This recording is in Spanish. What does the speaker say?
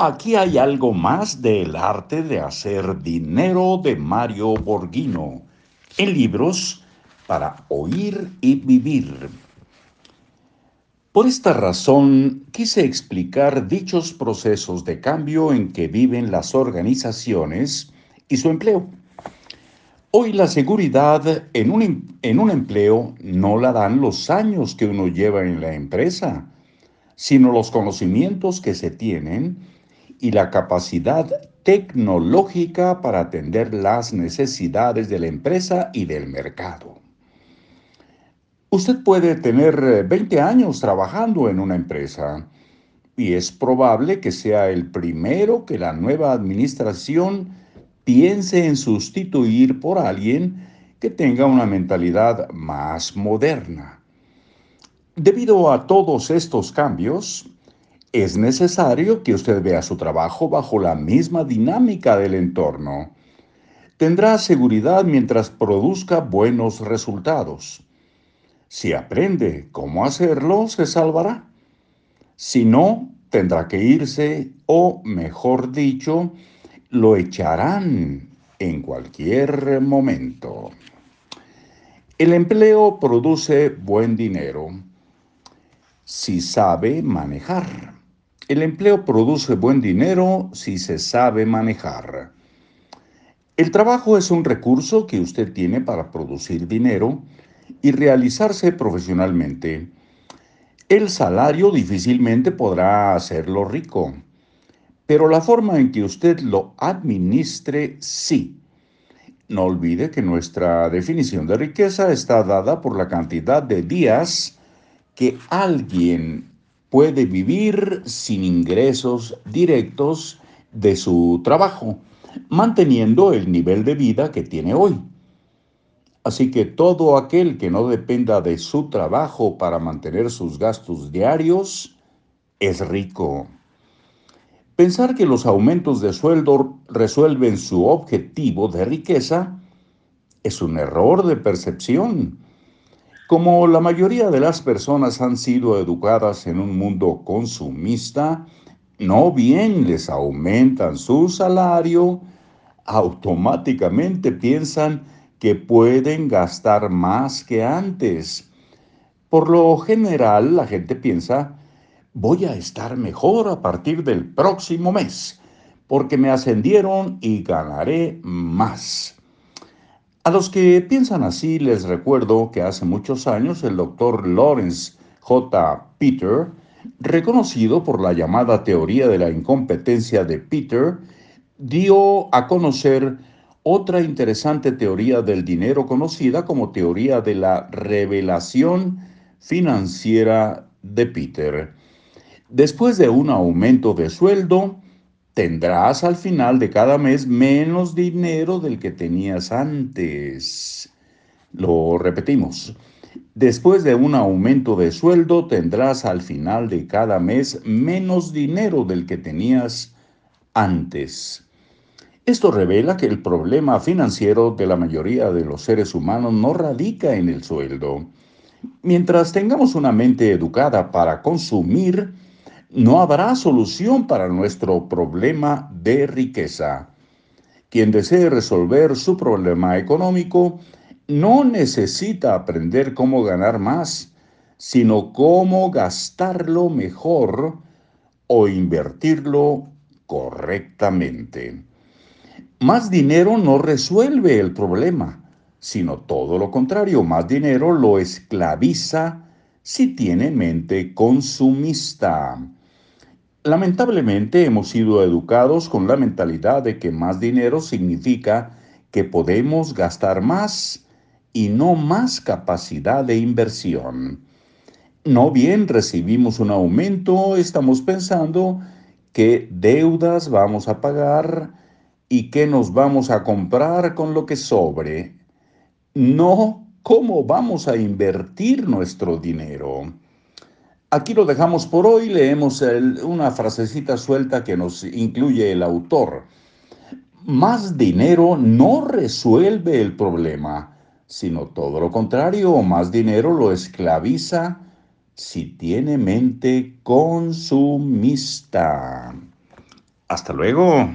Aquí hay algo más del arte de hacer dinero de Mario Borghino, en libros para oír y vivir. Por esta razón quise explicar dichos procesos de cambio en que viven las organizaciones y su empleo. Hoy la seguridad en un, em, en un empleo no la dan los años que uno lleva en la empresa, sino los conocimientos que se tienen y la capacidad tecnológica para atender las necesidades de la empresa y del mercado. Usted puede tener 20 eh, años trabajando en una empresa y es probable que sea el primero que la nueva administración piense en sustituir por alguien que tenga una mentalidad más moderna. Debido a todos estos cambios, es necesario que usted vea su trabajo bajo la misma dinámica del entorno. Tendrá seguridad mientras produzca buenos resultados. Si aprende cómo hacerlo, se salvará. Si no, tendrá que irse o, mejor dicho, lo echarán en cualquier momento. El empleo produce buen dinero si sabe manejar. El empleo produce buen dinero si se sabe manejar. El trabajo es un recurso que usted tiene para producir dinero y realizarse profesionalmente. El salario difícilmente podrá hacerlo rico, pero la forma en que usted lo administre sí. No olvide que nuestra definición de riqueza está dada por la cantidad de días que alguien puede vivir sin ingresos directos de su trabajo, manteniendo el nivel de vida que tiene hoy. Así que todo aquel que no dependa de su trabajo para mantener sus gastos diarios es rico. Pensar que los aumentos de sueldo resuelven su objetivo de riqueza es un error de percepción como la mayoría de las personas han sido educadas en un mundo consumista, no bien les aumentan su salario, automáticamente piensan que pueden gastar más que antes. Por lo general, la gente piensa, voy a estar mejor a partir del próximo mes, porque me ascendieron y ganaré más. A los que piensan así les recuerdo que hace muchos años el doctor Lawrence J. Peter, reconocido por la llamada teoría de la incompetencia de Peter, dio a conocer otra interesante teoría del dinero conocida como teoría de la revelación financiera de Peter. Después de un aumento de sueldo, tendrás al final de cada mes menos dinero del que tenías antes. Lo repetimos. Después de un aumento de sueldo, tendrás al final de cada mes menos dinero del que tenías antes. Esto revela que el problema financiero de la mayoría de los seres humanos no radica en el sueldo. Mientras tengamos una mente educada para consumir, no habrá solución para nuestro problema de riqueza. Quien desee resolver su problema económico no necesita aprender cómo ganar más, sino cómo gastarlo mejor o invertirlo correctamente. Más dinero no resuelve el problema, sino todo lo contrario, más dinero lo esclaviza si tiene mente consumista. Lamentablemente hemos sido educados con la mentalidad de que más dinero significa que podemos gastar más y no más capacidad de inversión. No bien recibimos un aumento, estamos pensando qué deudas vamos a pagar y qué nos vamos a comprar con lo que sobre. No cómo vamos a invertir nuestro dinero. Aquí lo dejamos por hoy, leemos una frasecita suelta que nos incluye el autor. Más dinero no resuelve el problema, sino todo lo contrario, más dinero lo esclaviza si tiene mente consumista. Hasta luego.